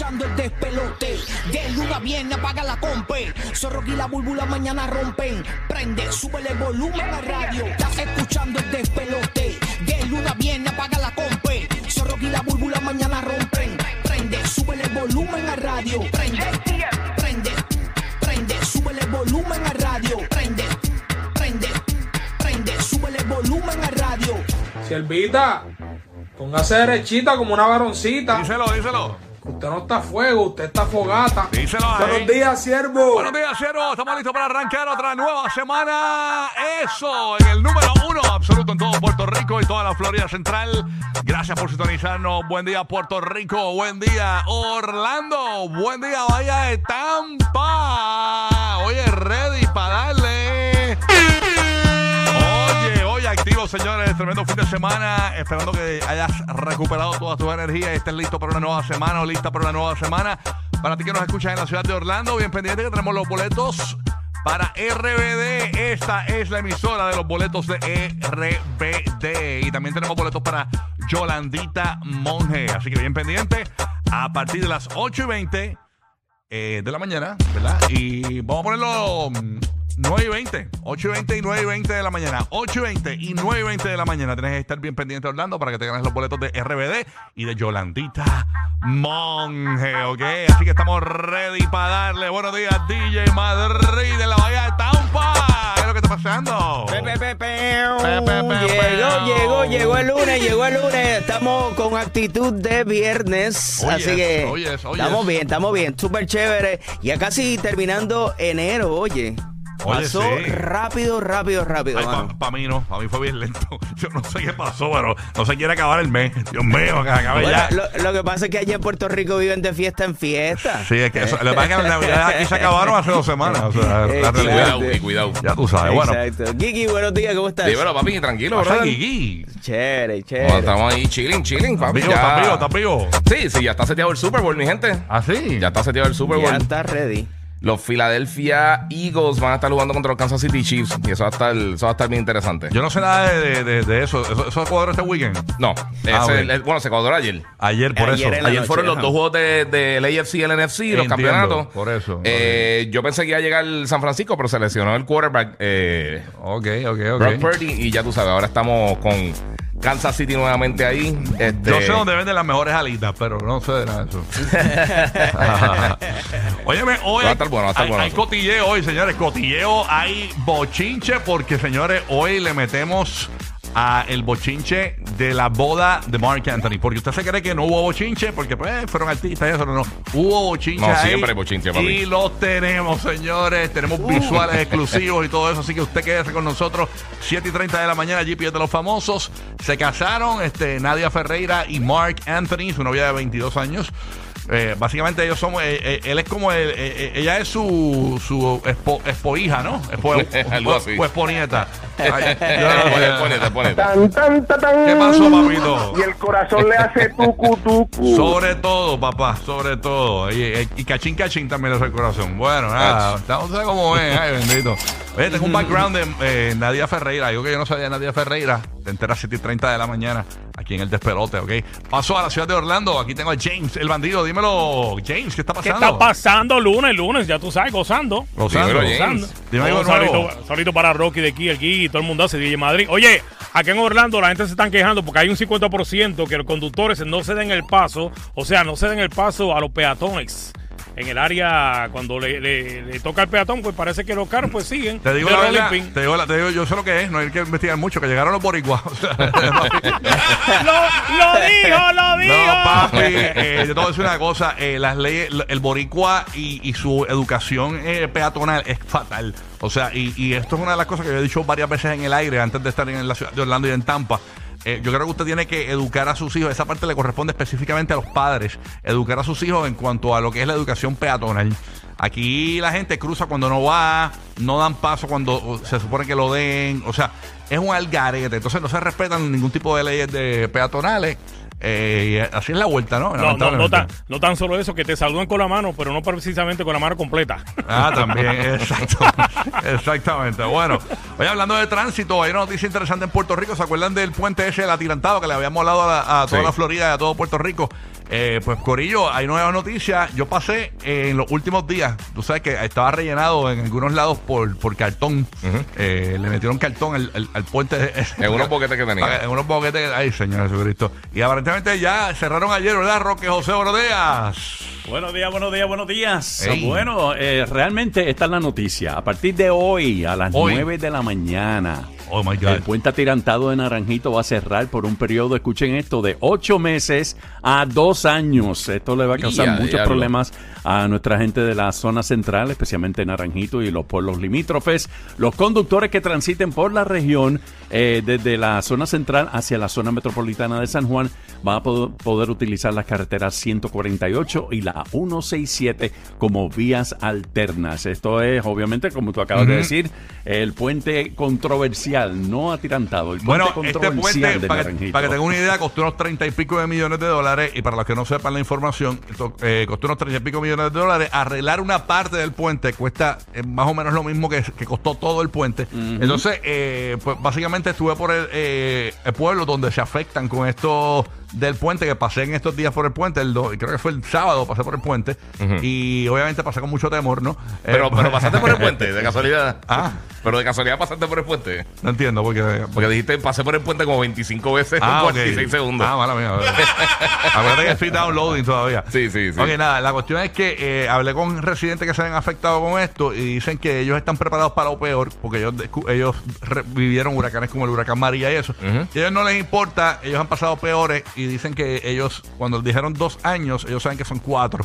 escuchando el despelote. De luna viene, apaga la compe. Zorro y la búlbula mañana rompen. Prende, sube el volumen a radio. Estás escuchando el despelote. De luna viene, apaga la compe. Zorro y la búlbula mañana rompen. Prende, sube el volumen a radio. Prende, prende, prende, sube el volumen a radio. Prende, prende, prende, sube el volumen a radio. Siervita, póngase derechita como una varoncita. Díselo, díselo. Usted no está a fuego, usted está fogata. Díselo ahí. Buenos días, siervo. Buenos días, Ciervo. Estamos listos para arrancar otra nueva semana. Eso, en el número uno absoluto en todo Puerto Rico y toda la Florida Central. Gracias por sintonizarnos. Buen día, Puerto Rico. Buen día, Orlando. Buen día, Bahía de Tampa. Oye, ready para darle. Señores. Tremendo fin de semana. Esperando que hayas recuperado toda tu energía y estés listo para una nueva semana o lista para una nueva semana. Para ti que nos escuchas en la ciudad de Orlando, bien pendiente que tenemos los boletos para RBD. Esta es la emisora de los boletos de RBD. Y también tenemos boletos para Yolandita Monge. Así que bien pendiente. A partir de las 8 y 20 eh, de la mañana, ¿verdad? Y vamos a ponerlo mm, 9 y 20. 8 y 20 y 9 y 20 de la mañana. 8 y 20 y 9 y 20 de la mañana. Tienes que estar bien pendiente, Orlando, para que te ganes los boletos de RBD y de Yolandita Monge, ¿ok? Así que estamos ready para darle. Buenos días, DJ Madrid de la Bahía de Tampa. ¿Qué es lo que está pasando? Pe, pe, pe, Llegó, llegó, llegó el lunes, llegó el lunes. Estamos con actitud de viernes. Oh, así yes, que oh, yes, oh, estamos yes. bien, estamos bien. Súper chévere. Ya casi terminando enero, oye. Oye, Pasó sí. rápido, rápido, rápido. Para mí no, para mí fue bien lento. Yo no sé qué pasó, pero no se quiere acabar el mes. Dios mío, que acabe Bueno, ya. lo, lo que pasa es que allá en Puerto Rico viven de fiesta en fiesta. Sí, es que eso, lo que pasa es que las navidades aquí se acabaron hace dos semanas. O sea, la. Cuidado, y cuidado. Ya tú sabes. Bueno, Exacto. Kiki, buenos días, ¿cómo estás? Dímelo, papi, tranquilo, bro. Gigi? Chévere, chévere. estamos ahí chilling, chilling, ¿Estás papi. ¿Estás vivo? ¿Estás vivo? Sí, sí, ya está seteado el Super Bowl, mi gente. ¿Ah, sí? Ya está seteado el Super Bowl. Ya está ready. Los Philadelphia Eagles van a estar jugando contra los Kansas City Chiefs. Y eso va a estar, eso va a estar bien interesante. Yo no sé nada de, de, de- de eso. ¿Eso, eso cuadró este weekend? No, ese- Ah, el- bueno, se cuadró ayer. Ayer, por Ayer eso. la Ayer noche, fueron los ajá. dos juegos de- del AFC y el NFC, los Entiendo, campeonatos. por eso. Eh, Yo pensé que iba a llegar San Francisco, pero se lesionó el quarterback eh, Ok, ok, Brock ok. Purdy. Y ya tú sabes, ahora estamos con Kansas City nuevamente ahí. Este, Yo sé dónde venden las mejores alitas, pero no sé de nada de eso. Óyeme, hoy Va a estar bueno, va a estar hay, bueno hay cotilleo hoy, señores. Cotilleo, hay bochinche, porque, señores, hoy le metemos a el bochinche de la boda de Mark Anthony. Porque usted se cree que no hubo bochinche, porque pues fueron artistas y eso, no, no. Hubo bochinche No, ahí, siempre hay bochinche, papi. Y los tenemos, señores. Tenemos visuales exclusivos y todo eso. Así que usted quédese con nosotros. 7 y 30 de la mañana, GPS de los famosos. Se casaron este, Nadia Ferreira y Mark Anthony, su novia de 22 años. Eh, básicamente ellos somos, eh, eh, él es como, el- eh, eh, ella es su, su espo, espohija, ¿no? Espo, Algo así. O esponieta. Ay, Ponete, ponete, ponete. Tan, tan, tan, tan. ¿Qué pasó, papito? Y el corazón le hace tucu, tucu. Sobre todo, papá, sobre todo. Y, y- y cachín, cachín también es el corazón. Bueno, nada, estamos ¿sabes cómo ven, ay, bendito. Oye, tengo un background de eh, Nadia Ferreira. Digo que yo no sabía de Nadia Ferreira. Te enteras 7 y 30 de la mañana aquí en el despelote, ¿ok? Paso a la ciudad de Orlando. Aquí tengo a James, el bandido. Dímelo, James, ¿qué está ¿Qué pasando? está pasando lunes, lunes? Ya tú sabes, gozando. Gozando. Dímelo, Gozando. Dime algo nuevo. para Rocky de aquí, el Gui, todo el mundo hace DJ Madrid. Oye, aquí en Orlando la gente se están quejando porque hay un 50% que los conductores no se den el paso, o sea, no se den el paso a los peatones. En el área, cuando le, le- le toca al peatón, pues parece que los carros pues siguen. Te digo la verdad, te digo, la- te digo, yo sé lo que es, no hay que investigar mucho, que llegaron los boricuas. Lo, lo dijo, lo dijo. No, papi, eh, yo te voy a decir una cosa, eh, las leyes, el boricua y, y su educación eh, peatonal es fatal. O sea, y, y esto es una de las cosas que yo he dicho varias veces en el aire antes de estar en la ciudad de Orlando y en Tampa. Eh, yo creo que usted tiene que educar a sus hijos, esa parte le corresponde específicamente a los padres, educar a sus hijos en cuanto a lo que es la educación peatonal. Aquí la gente cruza cuando no va, no dan paso cuando se supone que lo den, o sea, es un algarete, entonces no se respetan ningún tipo de leyes de peatonales. Eh, y así es la vuelta, ¿no? No, no, no, tan, no tan solo eso, que te saludan con la mano, pero no precisamente con la mano completa. Ah, también, exacto. Exactamente. Bueno, oye, hablando de tránsito, hay una noticia interesante en Puerto Rico. ¿Se acuerdan del puente ese, el atirantado, que le habíamos hablado a, la- a toda Sí. la Florida y a todo Puerto Rico? Eh, pues, Corillo, hay nuevas noticias. Yo pasé eh, en los últimos días, tú sabes que estaba rellenado en algunos lados por, por cartón. Eh, le metieron cartón al, al- al puente. En unos boquetes que tenía. En unos boquetes. Ay, Señor Jesucristo. Y aparentemente ya cerraron ayer, ¿verdad, Roque José? Buenos días. Buenos días, buenos días, buenos días. Ey. Bueno, eh, realmente esta es la noticia. A partir de hoy, a las Hoy. 9 de la mañana, Oh, my God. el puente atirantado de Naranjito va a cerrar por un periodo, escuchen esto, de 8 meses a 2 años. Esto le va a causar Ya, muchos diablo. problemas a nuestra gente de la zona central, especialmente Naranjito y los pueblos limítrofes. Los conductores que transiten por la región eh, desde la zona central hacia la zona metropolitana de San Juan van a poder utilizar las carreteras 148 y la 167 como vías alternas. Esto es, obviamente, como tú acabas de decir, el puente controversial, no atirantado. El puente Bueno, este puente, de para que, para que tengan una idea, costó unos 30 y pico de millones de dólares. Y para los que no sepan la información, esto, eh, costó unos 30 y pico millones de dólares. Arreglar una parte del puente cuesta eh, más o menos lo mismo que, que costó todo el puente. Entonces, eh, pues básicamente estuve por el, el pueblo donde se afectan con esto del puente, que pasé en estos días por el puente. El do- creo que fue el sábado, pasé por el puente. Y obviamente pasé con mucho temor, ¿no? Pero, Eh, pero pasaste por el puente, de casualidad. Ah. Pero de casualidad pasaste por el puente. No entiendo, porque. Porque dijiste pasé por el puente como 25 veces Ah, en ok. 46 segundos. Ah, mala mía. Acuérdate que estoy downloading todavía. Sí, sí, sí. Ok, nada, la cuestión es que eh, hablé con residentes que se han afectado con esto y dicen que ellos están preparados para lo peor porque ellos, ellos vivieron huracanes como el huracán María y eso. Y a ellos no les importa, ellos han pasado peores y dicen que ellos, cuando dijeron dos años, ellos saben que son cuatro.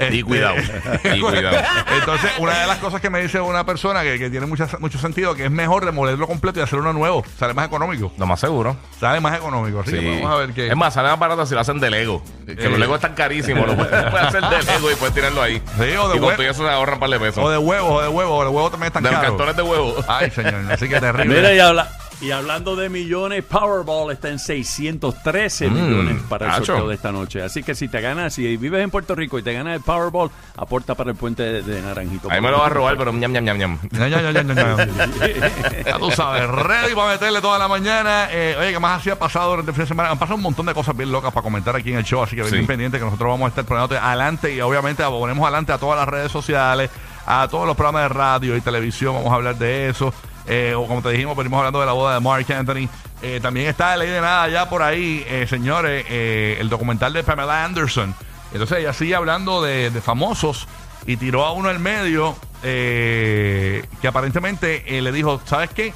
Y Este- cuidado, y cuidado. Entonces, una de las cosas que me dice una persona que, que tiene mucha- mucho sentido, que es mejor demolerlo completo y hacer uno nuevo. Sale más económico. Lo más seguro. Sale más económico. Así que Sí. vamos a ver qué. Es más, sale más barato si lo hacen de Lego. Que Eh. los Legos están carísimos. Lo puedes, puedes hacer de Lego y puedes tirarlo ahí. Sí, o de y con hue- todo eso se ahorran un par de pesos. O de huevos, o de huevos, o de huevos también están de los caros. cartones de huevo. Ay, señor, así que terrible. Mira, y, habla- y hablando de millones, Powerball está en 613 Mm, millones para el sorteo de esta noche. Así que si te ganas, si vives en Puerto Rico y te ganas el Powerball, aporta para el puente de, de Naranjito. Ahí me lo va a robar, pero ñam, ñam, ñam, ñam. Ya, ya, ya, ya, ya, ya. Ya tú sabes, ready para meterle toda la mañana. Eh, oye, ¿qué más así ha pasado durante el fin de semana? Han pasado un montón de cosas bien locas para comentar aquí en el show, así que ven Sí. bien pendiente que nosotros vamos a estar poniéndote adelante y obviamente ponemos adelante a todas las redes sociales, a todos los programas de radio y televisión, vamos a hablar de eso. Eh, o como te dijimos, venimos hablando de la boda de Mark Anthony. Eh, también está Ley de Nada ya por ahí, eh, señores, eh, el documental de Pamela Anderson. Entonces ella sigue hablando de, de famosos y tiró a uno al medio eh, que aparentemente le dijo, ¿sabes qué?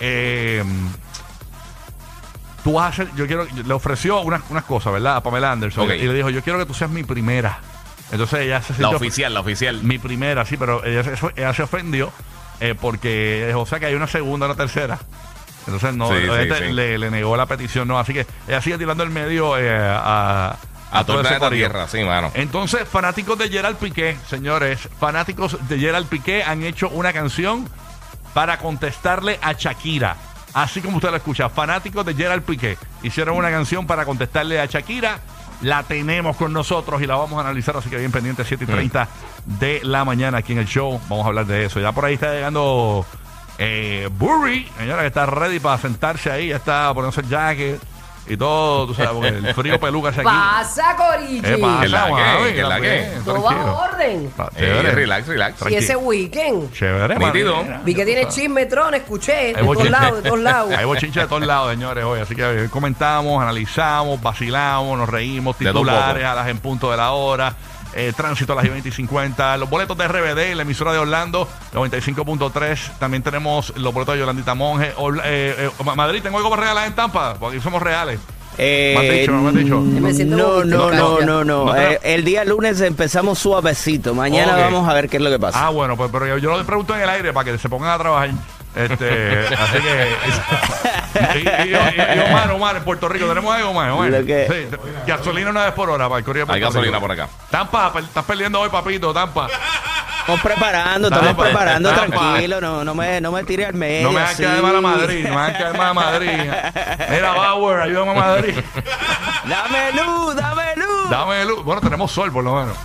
Eh, tú vas a hacer, yo quiero, le ofreció unas, unas cosas, ¿verdad? A Pamela Anderson. Y le dijo, yo quiero que tú seas mi primera. Entonces ella se La sintió- oficial, la oficial. mi primera, sí, pero ella se ofendió eh, porque, o sea, que hay una segunda, una tercera. Entonces, no, Sí, sí, obviamente sí. Le, le negó la petición, no. Así que ella sigue tirando el medio eh, a, A todo ese corillo. Tierra, sí, mano. Entonces, fanáticos de Gerald Piqué, señores, fanáticos de Gerald Piqué han hecho una canción para contestarle a Shakira. Así como usted lo escucha, fanáticos de Gerald Piqué hicieron una canción para contestarle a Shakira. La tenemos con nosotros y la vamos a analizar, así que bien pendiente, 7 y 30 de la mañana aquí en el show. Vamos a hablar de eso. Ya por ahí está llegando eh, Burry, señora, que está ready para sentarse ahí, ya está poniéndose el jacket y todo, tú sabes, porque el frío peluca hace aquí. Pasa, Corichi. ¿Qué pasa, ¿Qué la mami? qué? ¿Qué la qué? bien, Todo bajo orden. Eh, chévere. relax, relax. Y ese weekend. Chévere, Nítido. Vi que tiene chismetrón, escuché. De todos lados, de todos lados. Hay bochinche de todos lados, señores, hoy. Así que hoy comentamos, analizamos, vacilamos, nos reímos, titulares a las en punto de la hora. Eh, tránsito a las 20 y 50. Los boletos de RBD, la emisora de Orlando, 95.3. También tenemos los boletos de Yolandita Monge. Orla- eh, eh, Ma- Madrid, tengo algo para regalar en Tampa, porque somos reales. Eh, ¿Me has dicho, no me has dicho? Me no, no, no, no, no. Eh, el día lunes empezamos suavecito. Mañana vamos a ver qué es lo que pasa. Ah, bueno, pues pero yo, yo lo pregunto en el aire para que se pongan a trabajar. Este, así que. y, y- y- y Omar, Omar, en Puerto Rico, ¿tenemos algo más? Omar? Lo que- Sí, te- gasolina una vez por hora para el Correo de Hay Puerto gasolina Rico. por acá. Tampa, per- estás perdiendo hoy, papito, Tampa. Estamos preparando, estamos Tampa, preparando, Tampa. tranquilo. No, no me, no me tire al medio. No me hagas así. caer mal a Madrid, no me hagas caer mal a Madrid. Mira, Bauer, ayúdame a Madrid. Dame luz, dame luz. Dame luz. Bueno, tenemos sol por lo menos.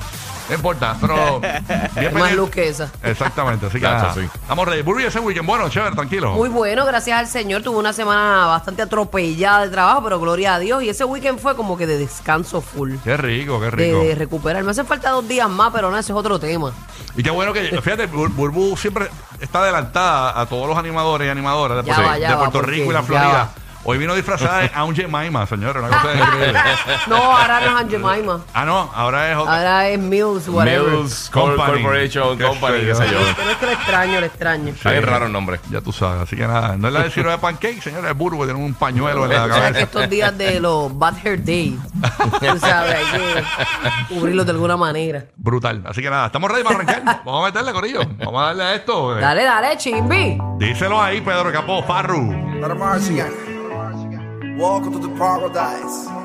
No importa, pero. bien Más pendiente. luz que esa. Exactamente, así que Gacho, nada. sí. Estamos ready. Burby, ese weekend, bueno, chévere, tranquilo. Muy bueno, gracias al Señor. Tuve una semana bastante atropellada de trabajo, pero gloria a Dios. Y ese weekend fue como que de descanso full. Qué rico, qué De, rico. de recuperar. Me hacen falta dos días más, pero no, ese es otro tema. Y qué bueno que, fíjate, Bur- Burbu siempre está adelantada a todos los animadores y animadoras de, Ya Puerto- va, ya de va, Puerto porque Rico y la ya Florida. Hoy vino disfrazada de Aunt Jemima, señores, una cosa increíble. No, ahora no es Aunt Jemima. Ah, no, ahora es otra. Ahora es Mills, whatever. Mills Company. Corporation Qué Company, qué sé yo. Pero es que lo extraño, lo extraño. Está bien raro el nombre. Ya tú sabes, así que nada, no es la de Ciro de Pancake, señores, es Burbu, tiene un pañuelo en la O sea, que cabeza. estos días de los Bad Hair Day, tú sabes, hay que cubrirlos de alguna manera. Brutal. Así que nada, estamos ready para arrancar. Vamos a meterle, Corillo. Vamos a darle a esto. eh. Dale, dale, chimbi. Díselo ahí, Pedro Capó, Farru. A Martian. Welcome to the paradise.